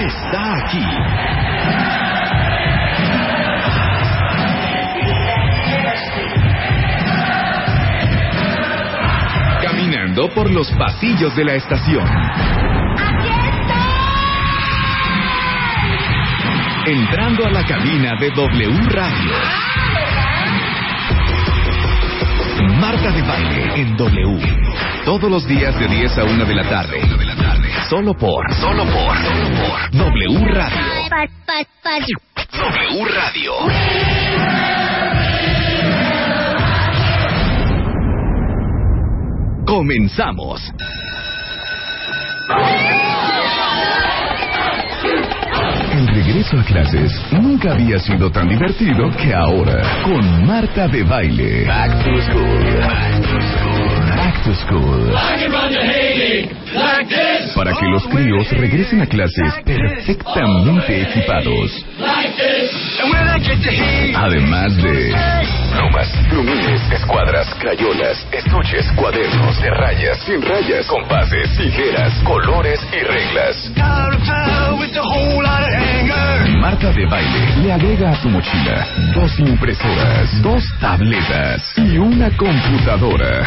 está aquí. Caminando por los pasillos de la estación. Entrando a la cabina de W Radio. Marta de baile en W. Todos los días de 10 a 1 de la tarde. Solo por, solo por, solo por W Radio. W Radio. Comenzamos. El regreso a clases nunca había sido tan divertido que ahora con Marta de baile. Back to school. Back to school. Back to school. Para que los críos regresen a clases perfectamente equipados. Además de plumas, plumines, escuadras, crayolas, estuches, cuadernos, de rayas, sin rayas, compases, tijeras, colores y reglas. Marta de baile le agrega a tu mochila dos impresoras, dos tabletas y una computadora.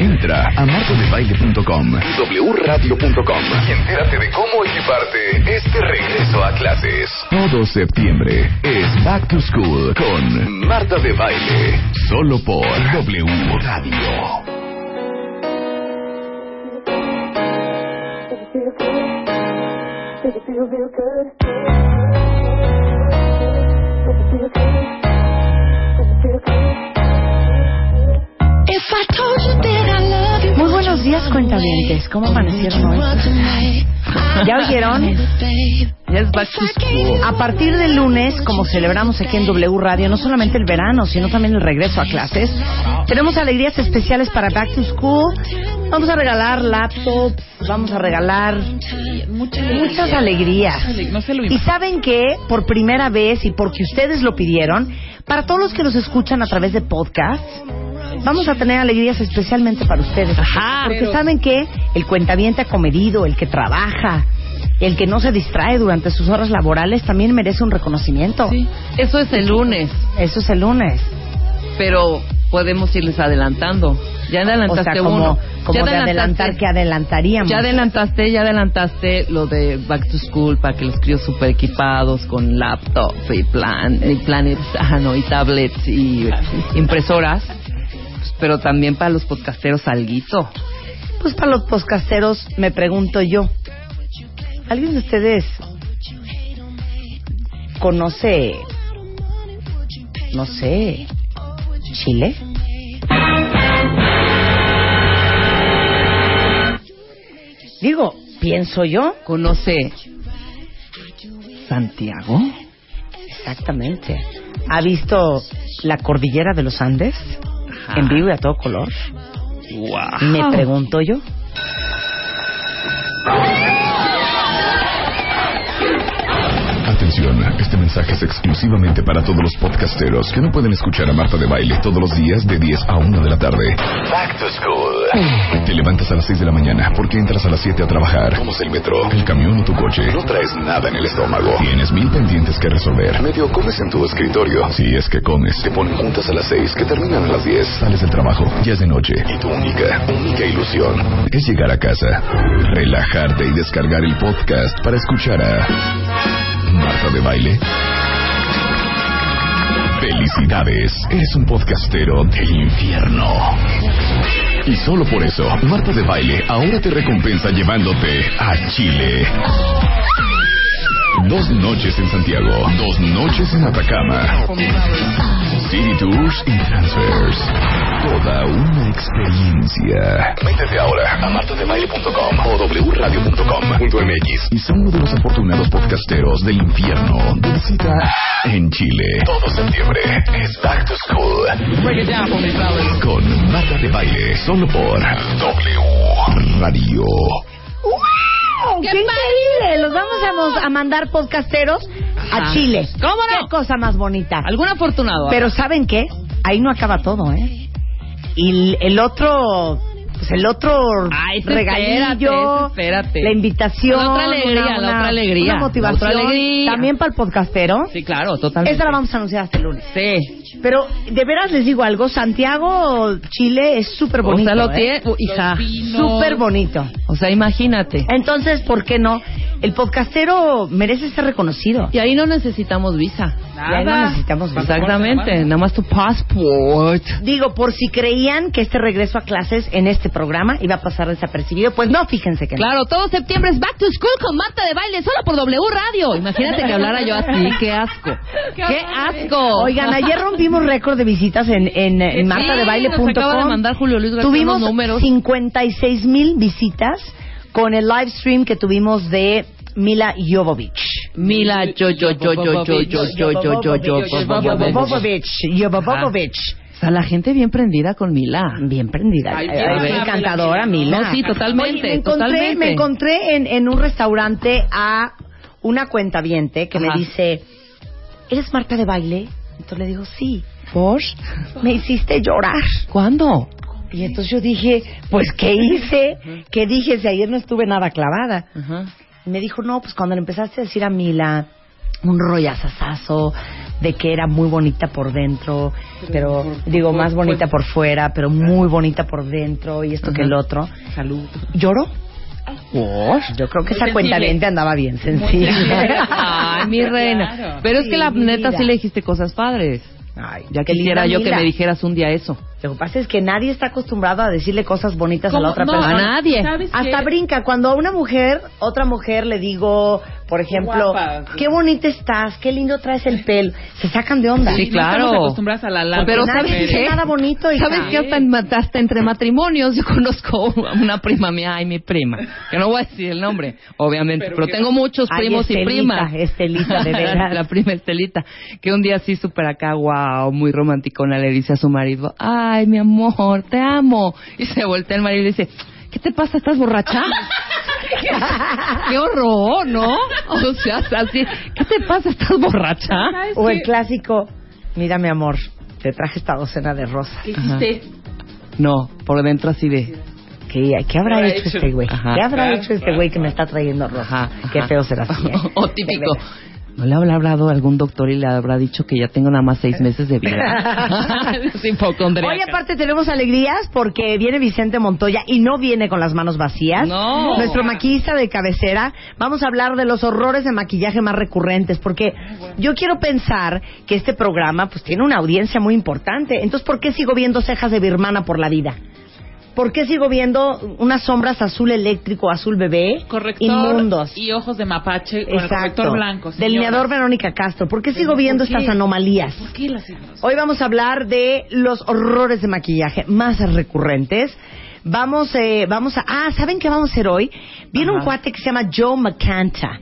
Entra a martadebaile.com y wradio.com y entérate de cómo equiparte este regreso a clases. Todo septiembre es Back to School con Marta de Baile, solo por W Radio. Does it feel real good? Días, cuentavientes. ¿Cómo amanecieron hoy? ¿Ya oyeron? A partir del lunes, como celebramos aquí en W Radio, no solamente el verano, sino también el regreso a clases, tenemos alegrías especiales para Back to School. Vamos a regalar laptops, vamos a regalar muchas alegrías. Y saben que, por primera vez y porque ustedes lo pidieron, para todos los que nos escuchan a través de podcast, vamos a tener alegrías especialmente para ustedes. Ajá, porque pero- saben que el cuentaviente acomedido, el que trabaja, el que no se distrae durante sus horas laborales, también merece un reconocimiento. Sí, eso es el lunes, Eso es el lunes. pero podemos irles adelantando. Ya O adelantaste sea, como, uno. como ya de adelantar que adelantaríamos. Ya adelantaste, ya adelantaste lo de Back to School para que los críos super equipados con laptop y plan, y planes, ah, no, y tablets y impresoras. Pero también para los podcasteros alguito. Pues para los podcasteros me pregunto yo, ¿alguien de ustedes conoce, no sé, Chile? Digo, pienso yo. ¿Conoce Santiago? Exactamente. ¿Ha visto la cordillera de los Andes? Ajá. En vivo y a todo color. Wow. Me pregunto yo. Este mensaje es exclusivamente para todos los podcasteros que no pueden escuchar a Marta de Baile todos los días de 10 a 1 de la tarde. Back to school. Te levantas a las 6 de la mañana porque entras a las 7 a trabajar. Tomas el metro, el camión o tu coche. No traes nada en el estómago. Tienes mil pendientes que resolver. Medio comes en tu escritorio. Si es que comes. Te ponen juntas a las 6 que terminan a las 10. Sales del trabajo, ya es de noche. Y tu única, única ilusión es llegar a casa, relajarte y descargar el podcast para escuchar a Marta de Baile. Felicidades, eres un podcastero del infierno. Y solo por eso, Marta de Baile ahora te recompensa llevándote a Chile. Dos noches en Santiago, dos noches en Atacama. City Tours y Transfers. Toda una experiencia. Métete ahora a martadebaile.com o wradio.com.mx y son uno de los afortunados podcasteros del infierno de visita en Chile. Todo septiembre es Back to School. Con Marta de Baile, solo por W Radio. ¡Wow! ¡Qué, increíble! Los vamos a, mos- a mandar podcasteros a Ajá. Chile. ¿Cómo no? ¡Qué cosa más bonita! ¿Algún afortunado? Pero ¿saben qué? Ahí no acaba todo, ¿eh? Y el- otro pues el otro sí, regalillo, espérate, espérate. la invitación, La otra alegría, una, la otra alegría, una motivación, otra alegría. también para el podcastero. Sí, claro, totalmente. Esa la vamos a anunciar hasta el lunes. Sí. Pero de veras les digo algo, Santiago, Chile es súper bonito. o sea, lo ¿eh? tiene, hija. Súper bonito. O sea, imagínate. Entonces, ¿por qué no? El podcastero merece ser reconocido. Y ahí no necesitamos visa. Y ahí no necesitamos visa. Exactamente, nada más tu passport. Digo, por si creían que este regreso a clases en este programa iba a pasar desapercibido, pues no, fíjense que no. Claro, todo septiembre es Back to School con Marta de Baile, solo por W Radio. Imagínate que hablara yo así, qué asco. ¡Qué asco! Oigan, ayer rompimos récord de visitas en, en, en Sí, martadebaile.com. nos acaba de mandar Julio Luis García Tuvimos unos números. 56 mil visitas con el live stream que tuvimos de Mila Jovovich. Mila Jovovich. O sea, la gente bien prendida con Mila. Bien prendida. Ay, encantadora, Mila. No, sí, totalmente. Oye, me encontré, totalmente. Me encontré en, en, un restaurante a una cuentaviente que Ajá. me dice, ¿eres Marta de baile? Entonces le digo, sí. ¿Por? Me hiciste llorar. ¿Cuándo? Y entonces yo dije, pues, ¿qué hice? ¿Qué dije? Si ayer no estuve nada clavada. Ajá. Y me dijo, no, pues cuando le empezaste a decir a Mila un rollazazazo de que era muy bonita por dentro, pero digo, más bonita por fuera, pero muy bonita por dentro y esto que el otro. Salud. ¿Lloró? ¿Por? Yo creo que esa sensible. cuenta andaba bien sencilla. Ay, mi reina. Claro. Pero es que la neta vida. sí le dijiste cosas padres. Ay, Ya quisiera yo que me dijeras un día eso. Lo que pasa es que nadie está acostumbrado a decirle cosas bonitas a la otra No, persona. A nadie. Hasta brinca. Cuando a una mujer, otra mujer le digo, por ejemplo, Guapa. qué bonita estás, qué lindo traes el pelo, se sacan de onda. Sí, No claro. estamos acostumbradas a la larga. Pero nadie ¿sabes qué? nada bonito, hija. ¿Sabes qué? Hasta, en- hasta entre matrimonios yo conozco a una prima mía, ay, mi prima, que no voy a decir el nombre, obviamente, Pero tengo muchos Ay, primos y primas. Estelita, de veras. la prima Estelita, que un día así súper acá, wow, muy romanticona, le dice a su marido, ay, mi amor, te amo. Y se voltea el marido y le dice, ¿qué te pasa? ¿Estás borracha? ¡Qué horror, ¿no? O sea, así, ¿qué te pasa? ¿Estás borracha? ¿Sabes O el clásico, mira mi amor, te traje esta docena de rosas. ¿Qué hiciste? No, por dentro así de... ¿Qué, qué habrá hecho hecho? este güey? ¿Qué habrá hecho este güey que me está trayendo rosas? Ajá, Qué feo será así, ¿eh? O típico. ¿No le habrá hablado a algún doctor y le habrá dicho que ya tengo nada más seis meses de vida? Hoy aparte tenemos alegrías porque viene Vicente Montoya y no viene con las manos vacías. No. Nuestro maquillista de cabecera. Vamos a hablar de los horrores de maquillaje más recurrentes porque yo quiero pensar que este programa pues tiene una audiencia muy importante. Entonces, ¿por qué sigo viendo cejas de birmana por la vida? ¿Por qué sigo viendo unas sombras azul eléctrico, azul bebé? Corrector Inmundos. y ojos de mapache con el corrector blanco. señora. Delineador Verónica Castro. ¿Por qué sigo ¿por viendo qué? estas anomalías? ¿Por qué las? Hoy vamos a hablar de los horrores de maquillaje más recurrentes. Vamos, eh, vamos a... Ah, ¿saben qué vamos a hacer hoy? Viene un cuate que se llama Joe McCanta.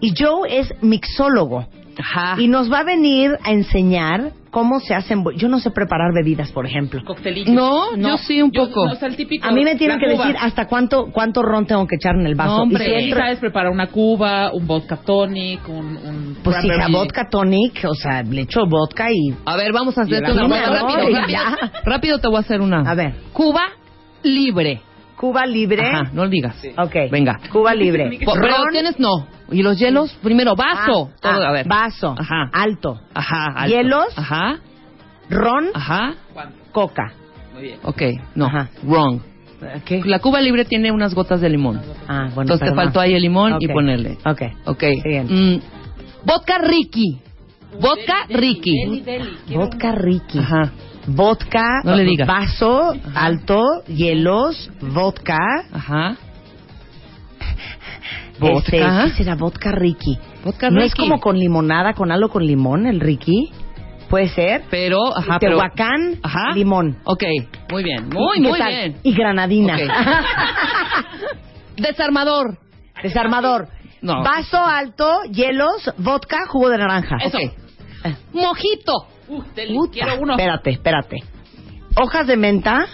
Y Joe es mixólogo. Ajá. Y nos va a venir a enseñar cómo se hacen... bo- Yo no sé preparar bebidas, por ejemplo. Coctelitos. No, yo sí un poco. o sea, el típico, A mí me tienen la que cuba. decir hasta cuánto cuánto ron tengo que echar en el vaso. No, hombre. Y si Sí, entro- sabes preparar una cuba, un vodka tonic, un, un pues hija, cranberry. vodka tonic, o sea, le echo vodka y... A ver, vamos a hacer una la rápido, ¿no? rápido. Ya. Rápido te voy a hacer una. A ver. Cuba libre. Cuba libre. Ajá, no lo digas. Ok. Venga. Cuba libre. Pero Ron. tienes no. Y los hielos, primero vaso. Ah, Todo, ah, a ver. Vaso. Ajá. Alto. Ajá. alto. Hielos. Ajá. Ron. Ajá. Coca. Muy bien. Ok, no. Ajá. Wrong. ¿Qué? La Cuba libre tiene unas gotas de limón. Ah, bueno. Entonces te faltó ahí el limón y ponerle. Ok. Ok. Mm, vodka Ricky. Vodka Ricky. Deli, deli. Quiero Vodka Ricky. Ajá. Vodka. No le digas. Vaso. Alto. Hielos. Vodka. Ajá. Este, Vodka. ¿Qué será? Vodka Ricky. Vodka ¿No Ricky. es como con limonada, con algo con limón, el Ricky? Puede ser. Pero, ajá, pero... Tehuacán, Ajá. limón. Ok, muy bien. Muy, ¿Y qué muy tal? bien. Y granadina. Desarmador. Desarmador. No. Vaso alto, hielos, vodka, jugo de naranja. Eso. Ok. Mojito. Uh. Puta, Quiero uno. Espérate, espérate. Hojas de menta.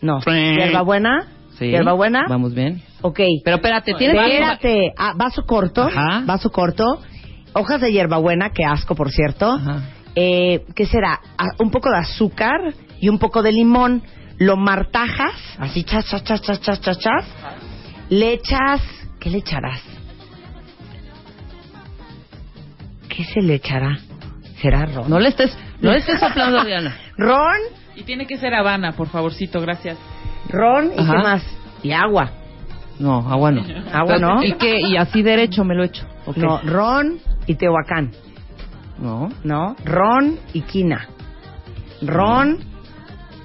No. Hierbabuena. Sí. Hierbabuena. Vamos bien. Ok. Pero espérate, tienes que... Espérate. Ah, vaso corto. Ajá. Vaso corto. Hojas de hierbabuena, que asco, por cierto. Ajá. Eh, ¿Qué será? Ah, un poco de azúcar y un poco de limón. lo martajas, así chas, chas, chas, chas, chas, chas, chas. Le echas, ¿qué le echarás? ¿Qué se le echará? ¿Será ron? No le estés, no le estés soplando, Diana. Ron, Y tiene que ser Habana, por favorcito, gracias. ron y Ajá. qué más? Y agua. No, agua no. Agua no. ¿Y qué? ¿Y así derecho me lo echo? ¿O qué? No, ron y tehuacán. No. ¿No? Ron y quina. Ron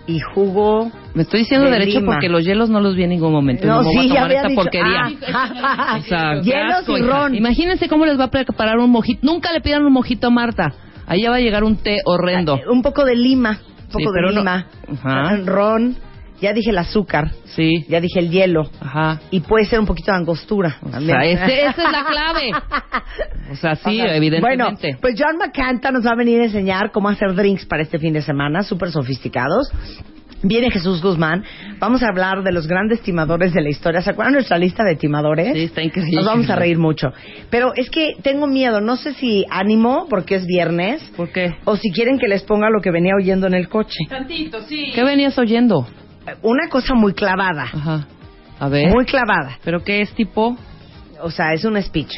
y jugo. Me estoy diciendo De derecho lima. porque los hielos no los vi en ningún momento. No, No, sí, voy a ya tomar había esta dicho. porquería. Ah. O sea, Hielos asco, y hija. ron. Imagínense cómo les va a preparar un mojito. Nunca le pidan un mojito a Marta. Ahí ya va a llegar un té horrendo. Un poco de lima. Un poco Sí, de no- lima. Ajá. Ron. Ya dije el azúcar. Sí. Ya dije el hielo. Ajá. Y puede ser un poquito de angostura. O también. sea, ese- esa es la clave. O sea, sí, evidentemente. Bueno, pues John McCanta nos va a venir a enseñar cómo hacer drinks para este fin de semana, súper sofisticados. Viene Jesús Guzmán. Vamos a hablar de los grandes timadores de la historia. ¿Se acuerdan nuestra lista de timadores? Sí, está increíble. Nos vamos a reír mucho. Pero es que tengo miedo. No sé si ánimo, porque es viernes, ¿Por qué? o si quieren que les ponga lo que venía oyendo en el coche. Tantito, sí. ¿Qué venías oyendo? Una cosa muy clavada. Ajá. A ver. Muy clavada. ¿Pero qué es tipo? O sea, es un speech.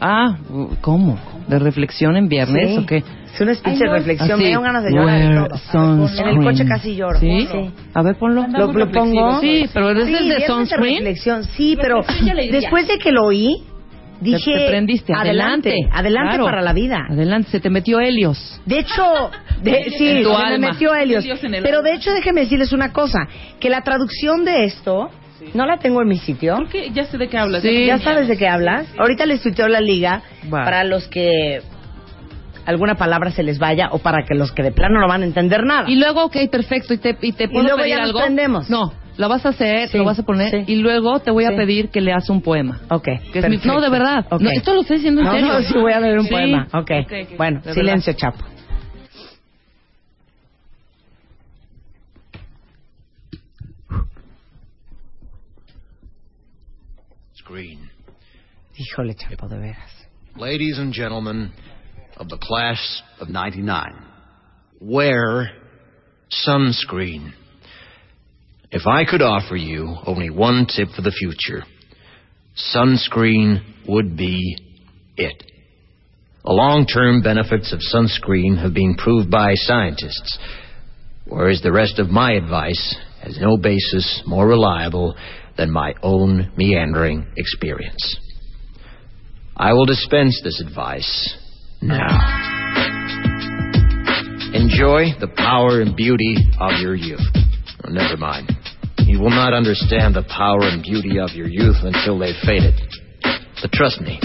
Ah, ¿cómo? ¿De reflexión en viernes Sí. o qué? Es un speech de Ay, no. reflexión. Así, Me dieron ganas de llorar sunscreen. En el coche casi lloro. ¿Sí? Sí. A ver, ponlo. ¿Lo, lo pongo? Sí, pero ese Sí, es de viernes sunscreen. reflexión. Sí, pero después de que lo oí, dije... te prendiste. Adelante, Adelante. adelante Claro. para la vida. Adelante, se te metió Helios. De hecho, de- sí, En tu se me alma. metió Helios. El Pero de hecho, déjeme decirles una cosa, que la traducción de esto, no la tengo en mi sitio. Creo que ya sé de qué hablas. Sí. ¿Ya sabes de qué hablas? Ahorita les tuiteo la liga para los que alguna palabra se les vaya o para que los que de plano no van a entender nada. Y luego, ok, perfecto, y te, y te puedo luego pedir ya nos algo. prendemos. No, lo vas a hacer, Sí, lo vas a poner, sí. y luego te voy a Sí. pedir que leas un poema. Ok. Que es mi- no, de verdad. Ok. No, esto lo estoy diciendo en No, serio. no, sí voy a leer un Sí. poema. Ok. Ok, ok, Bueno, de silencio, Chapo. Screen. Híjole, Chapo, de veras. Ladies and gentlemen of the class of 99, wear sunscreen. If I could offer you only one tip for the future, sunscreen would be it. The long-term benefits of sunscreen have been proved by scientists, whereas the rest of my advice has no basis more reliable than my own meandering experience. I will dispense this advice now. Enjoy the power and beauty of your youth. Oh, never mind. You will not understand the power and beauty of your youth until they've faded. But trust me,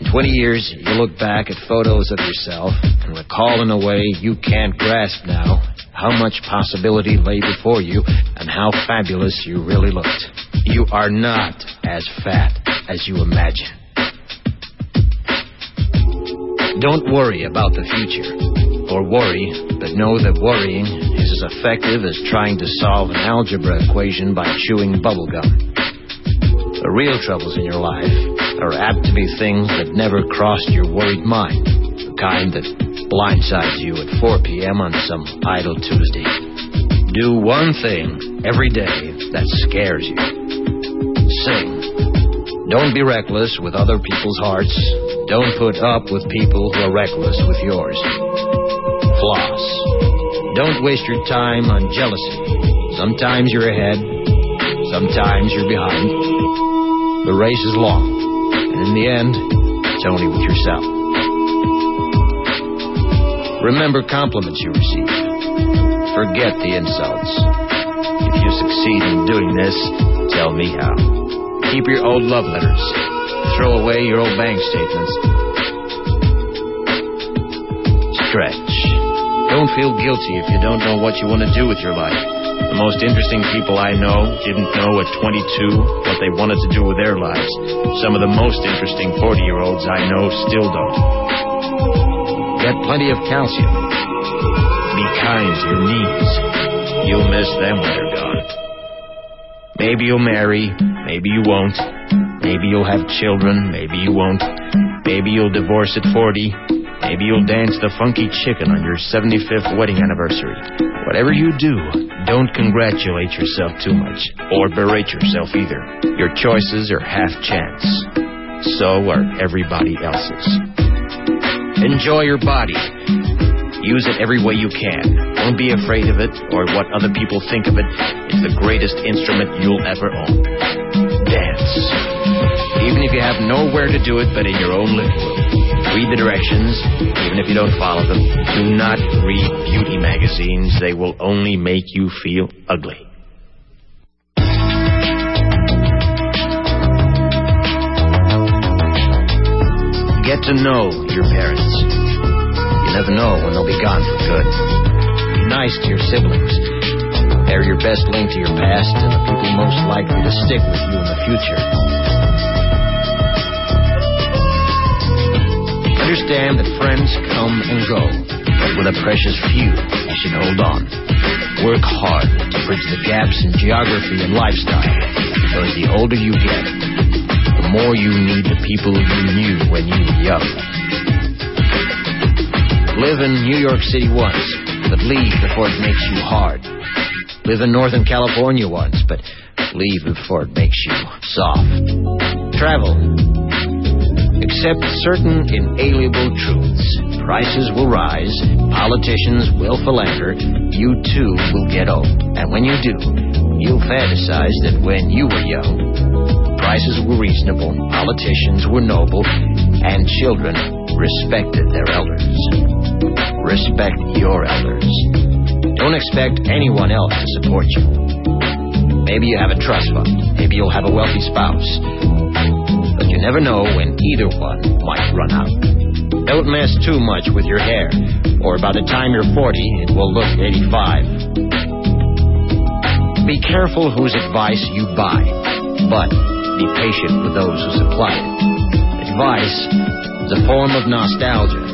in 20 years, you'll look back at photos of yourself and recall in a way you can't grasp now how much possibility lay before you and how fabulous you really looked. You are not as fat as you imagine. Don't worry about the future. Or worry, but know that worrying is as effective as trying to solve an algebra equation by chewing bubblegum. The real troubles in your life are apt to be things that never crossed your worried mind, the kind that blindsides you at 4 p.m. on some idle Tuesday. Do one thing every day that scares you. Sing. Don't be reckless with other people's hearts. Don't put up with people who are reckless with yours. Don't waste your time on jealousy. Sometimes you're ahead, sometimes you're behind. The race is long, and in the end, it's only with yourself. Remember compliments you receive. Forget the insults. If you succeed in doing this, tell me how. Keep your old love letters. Throw away your old bank statements. Stretch. Don't feel guilty if you don't know what you want to do with your life. The most interesting people I know didn't know at 22 what they wanted to do with their lives. Some of the most interesting 40 year olds I know still don't. Get plenty of calcium. Be kind to your knees. You'll miss them when they're gone. Maybe you'll marry, maybe you won't. Maybe you'll have children, maybe you won't. Maybe you'll divorce at 40. Maybe you'll dance the funky chicken on your 75th wedding anniversary. Whatever you do, Don't congratulate yourself too much, or berate yourself either. Your choices are half chance. So are everybody else's. Enjoy your body. Use it every way you can. Don't be afraid of it or what other people think of it. It's the greatest instrument you'll ever own. Dance. Even if you have nowhere to do it but in your own living room. Read the directions, even if you don't follow them. Do not read beauty magazines. They will only make you feel ugly. Get to know your parents. You never know when they'll be gone for good. Be nice to your siblings. They're your best link to your past and the people most likely to stick with you in the future. Understand that friends come and go, but with a precious few, you should hold on. Work hard to bridge the gaps in geography and lifestyle, because the older you get, the more you need the people you knew when you were young. Live in New York City once, but leave before it makes you hard. Live in Northern California once, but leave before it makes you soft. Travel. Accept certain inalienable truths. Prices will rise, politicians will philander, you too will get old. And when you do, you'll fantasize that when you were young, prices were reasonable, politicians were noble, and children respected their elders. Respect your elders. Don't expect anyone else to support you. Maybe you have a trust fund. Maybe you'll have a wealthy spouse. But you never know when either one might run out. Don't mess too much with your hair, or by the time you're 40, it will look 85. Be careful whose advice you buy, but be patient with those who supply it. Advice is a form of nostalgia.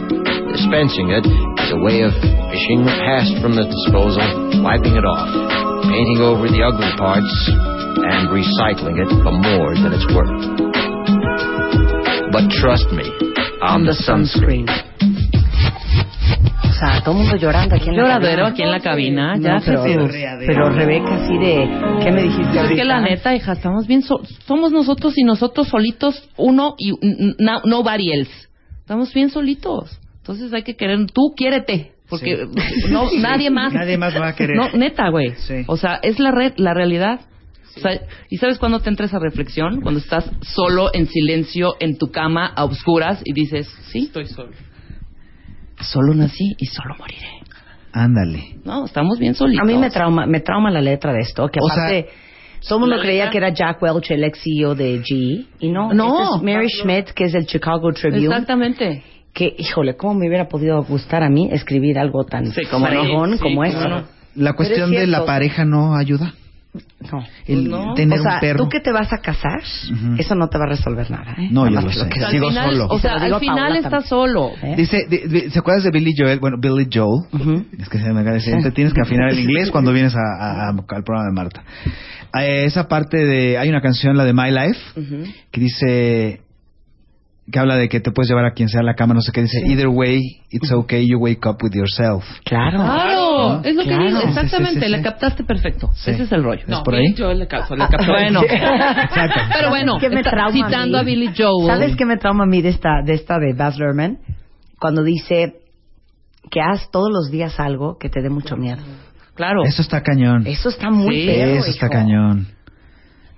Dispensing it is a way of fishing the past from the disposal, wiping it off, painting over the ugly parts, and recycling it for more than it's worth. But trust me, on the sunscreen. O sea, todo el mundo llorando aquí en la Lloradero cabina. aquí en la cabina, No, ya pero, Jesús. pero Rebeca, así de... ¿Qué me dijiste Es que la neta, hija, estamos bien, so- somos nosotros y nosotros solitos, uno y n- n- nobody else. Estamos bien solitos. Entonces hay que querer, tú quiérete, porque no nadie más. Nadie más va a querer. No, neta, güey. Sí. O sea, es la red, la realidad. O sea, ¿y sabes cuándo te entra esa reflexión? Cuando estás solo en silencio en tu cama a oscuras y dices, sí, Estoy solo. solo nací y solo moriré. Ándale. No, estamos bien solitos. A mí me trauma, me trauma la letra de esto, que O aparte... todo el mundo creía letra- que era Jack Welch, el ex CEO de G, y no, No. esta es Mary Schmidt, que es del Chicago Tribune, Exactamente. que, híjole, cómo me hubiera podido gustar a mí escribir algo tan Sí, cómo no. Sí, como cómo eso. no. La cuestión es de la pareja no ayuda. No. El no. tener o sea, un perro. tú que te vas a casar, eso no te va a resolver nada, ¿eh? No, Nada yo lo sé. al Sigo final, solo. O se sea, lo al final estás solo. ¿Eh? Dice, di- di- ¿se acuerdas de Billy Joel? Bueno, Billy Joel. Es que se me acaba de decir, te tienes que afinar el inglés cuando vienes a- a- a- al programa de Marta. Eh, esa parte de, hay una canción, la de My Life, que dice, que habla de que te puedes llevar a quien sea a la cama, no sé qué, dice, either way, it's okay, you wake up with yourself. Claro. Claro, es lo que Claro. dice, Sí, exactamente, sí, sí, sí. le captaste perfecto. Sí. Ese es el rollo. ¿Es por ahí? Yo le caso, le capto. Bueno, Exacto. pero bueno, ¿Qué me está trauma citando a, a? Billy Joel. ¿Sabes qué me trauma a mí de esta de, esta de Baz Luhrmann? Cuando dice que haz todos los días algo que te dé mucho miedo. Claro. Eso está cañón. Eso está muy Sí, feo, Eso está hijo. cañón.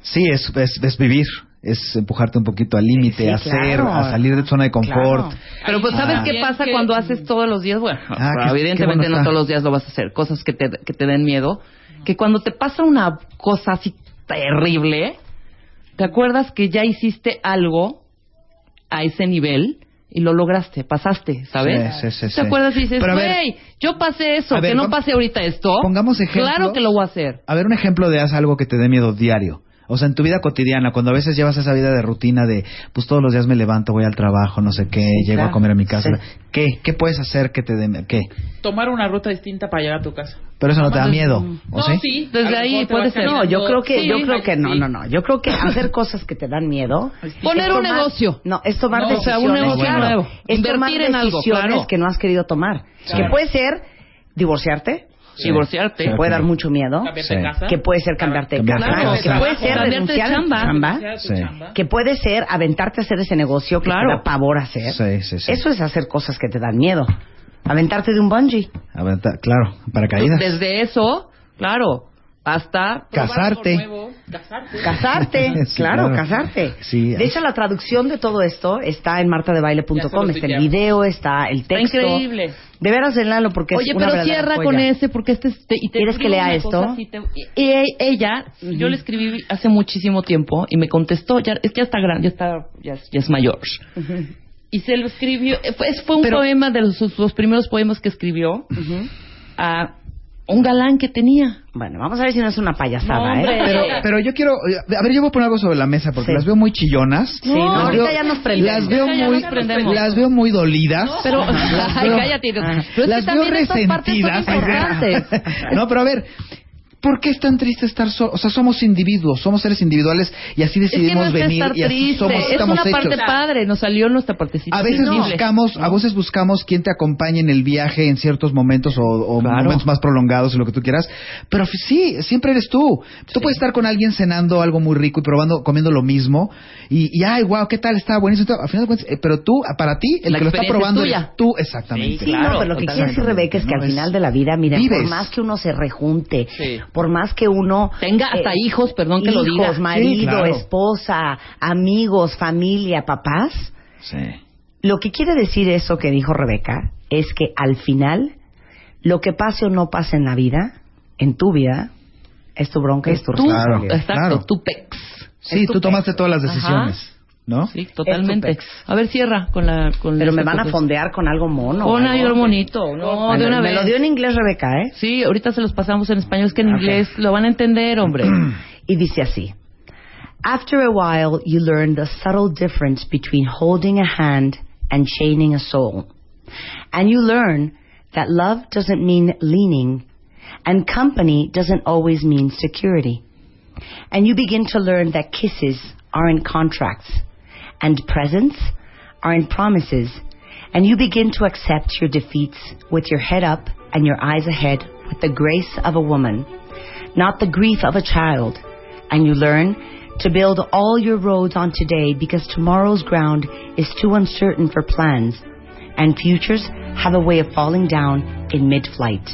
Sí, es, es, es vivir, es empujarte un poquito al límite, Sí, a hacer, claro. a salir de tu zona de confort. Claro. Pero pues ¿sabes Ah. qué pasa que- cuando haces todos los días? Bueno, Ah, qué evidentemente bueno no todos los días lo vas a hacer. Cosas que te, que te den miedo. Que cuando te pasa una cosa así terrible, te acuerdas que ya hiciste algo a ese nivel y lo lograste, pasaste, ¿sabes? Sí, sí, sí, ¿Te sí. acuerdas y dices, güey, yo pasé eso, ver, que no pase ahorita esto? pongamos ejemplo. Claro que lo voy a hacer. A ver, un ejemplo de haz algo que te dé miedo diario. O sea, en tu vida cotidiana, cuando a veces llevas esa vida de rutina de, pues todos los días me levanto, voy al trabajo, no sé qué, Sí, llego claro. a comer a mi casa. Sí. ¿Qué? ¿Qué puedes hacer que te dé miedo? ¿Qué? Tomar una ruta distinta para llegar a tu casa. Pero eso no te da miedo, ¿o no, sí? sí. Desde ahí puede ser. No, yo creo que, Sí, yo creo que no, sí. no, no. Yo creo que hacer cosas que te dan miedo. Poner un negocio. No, es tomar No, o sea, decisiones. un negocio claro. nuevo. Es Invertir tomar en algo, decisiones claro. que no has querido tomar. Que puede ser divorciarte, divorciarte. Sí. puede dar mucho miedo, Sí. casa. que puede ser cambiarte de casa, de que puede ser de renunciar a tu chamba. chamba, Sí. que puede ser aventarte a hacer ese negocio que Claro. te da pavor hacer. Sí, sí, sí. Eso es hacer cosas que te dan miedo. Aventarte de un bungee. Aventa- claro, paracaídas. Desde eso, claro, hasta Casarte. Nuevo, Casarte. Casarte, Sí, claro, claro. casarte. Sí, de hecho, la traducción de todo esto está en martadebaile.com. Está el video, está el Está texto. increíble. De veras, Lalo, porque Oye, es una pero cierra joya. con ese porque este es- te- y te ¿Quieres que lea esto? cosa así, te- y- y ella, yo le escribí hace muchísimo tiempo y me contestó, ya es que ya está grande, ya está ya es, ya es mayor. Y se lo escribió, fue, fue un Pero- poema de los, primeros poemas que escribió a un galán que tenía. Bueno, vamos a ver si no es una payasada, No, ¿eh? Pero, pero yo quiero, a ver, yo voy a poner algo sobre la mesa porque Sí. las veo muy chillonas. Sí, no, Las ahorita veo- ya nos prendemos. Las veo muy, nos prendemos. las veo muy dolidas. Pero, Las ay, veo- cállate. Pero es que las veo son resentidas. importantes. no, pero a ver, ¿por qué es tan triste estar solos? O sea, somos individuos, somos seres individuales y así Es que no decidimos es venir estar y así triste, somos, es estamos una parte hechos. padre, nos salió nuestra partecita. A veces buscamos, a veces buscamos quien te acompañe en el viaje en ciertos momentos o, o Claro. momentos más prolongados y lo que tú quieras. Pero sí, siempre eres tú. Tú puedes estar con alguien cenando algo muy rico y probando, comiendo lo mismo y, y ay, wow, qué tal, está buenísimo. Al final de cuentas, eh, pero tú, para ti, el La que lo está es probando tuya. eres tú, exactamente. Sí, Claro, no, pero lo que quiere decir Rebeca es que No, al es- final de la vida, miren, por más que uno se rejunte, Sí. por más que uno Tenga hasta hijos, perdón que lo hijos, diga. marido, Sí, claro. esposa, amigos, familia, papás, Sí. lo que quiere decir eso que dijo Rebeca es que al final, lo que pase o no pase en la vida, en tu vida, es tu bronca y es tu Tú, Claro, responsabilidad. exacto, claro. tu pex. Sí, tú tomaste todas las Ajá. decisiones, ¿no? Sí, totalmente. A ver, cierra con la... Con Pero me van a fondear con algo mono. Ahí algo. algo bonito. No, Bueno, de una me vez. lo dio en inglés Rebeca, ¿eh? Sí, ahorita se los pasamos en español, es que en Ok. inglés lo van a entender, hombre. Y dice así. After a while, you learn the subtle difference between holding a hand and chaining a soul. And you learn that love doesn't mean leaning, and company doesn't always mean security. And you begin to learn that kisses aren't contracts, and presents aren't promises, and you begin to accept your defeats with your head up and your eyes ahead with the grace of a woman, not the grief of a child. And you learn to build all your roads on today because tomorrow's ground is too uncertain for plans, and futures have a way of falling down in mid flight.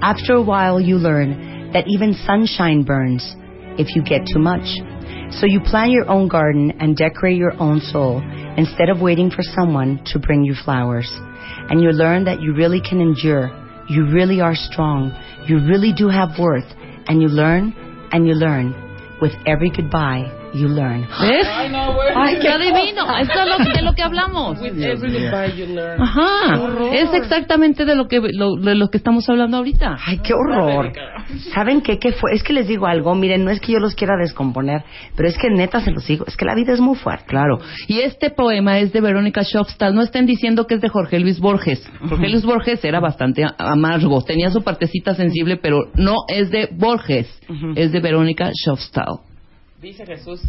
After a while, you learn that even sunshine burns if you get too much. So you plant your own garden and decorate your own soul instead of waiting for someone to bring you flowers. And you learn that you really can endure. You really are strong. You really do have worth. And you learn and you learn. With every goodbye, you learn. ¿Ves? Ay, no, güey. Ay, qué adivino. Esto es lo, de lo que hablamos. With every goodbye you learn. Ajá. Es exactamente de lo que lo, de lo que estamos hablando ahorita. Ay, qué horror. ¿Saben qué? ¿Qué fue? Es que les digo algo, miren, no es que yo los quiera descomponer, pero es que neta se los digo, es que la vida es muy fuerte. Claro. Y este poema es de Verónica Schofstad. No estén diciendo que es de Jorge Luis Borges. Jorge Luis Borges era bastante amargo. Tenía su partecita sensible, pero no es de Borges. Es de Verónica Schofstad. Dice Jesús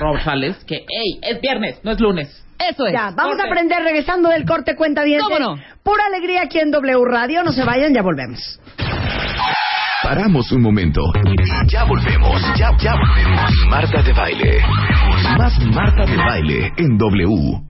Rosales que, hey, es viernes, no es lunes. Eso es. Ya, vamos Corte. a aprender regresando del corte cuenta bien. ¿Cómo no? Pura alegría aquí en W Radio, no se vayan, ya volvemos. Paramos un momento. Ya volvemos. Ya, ya volvemos. Marta de baile. Más Marta de baile en W.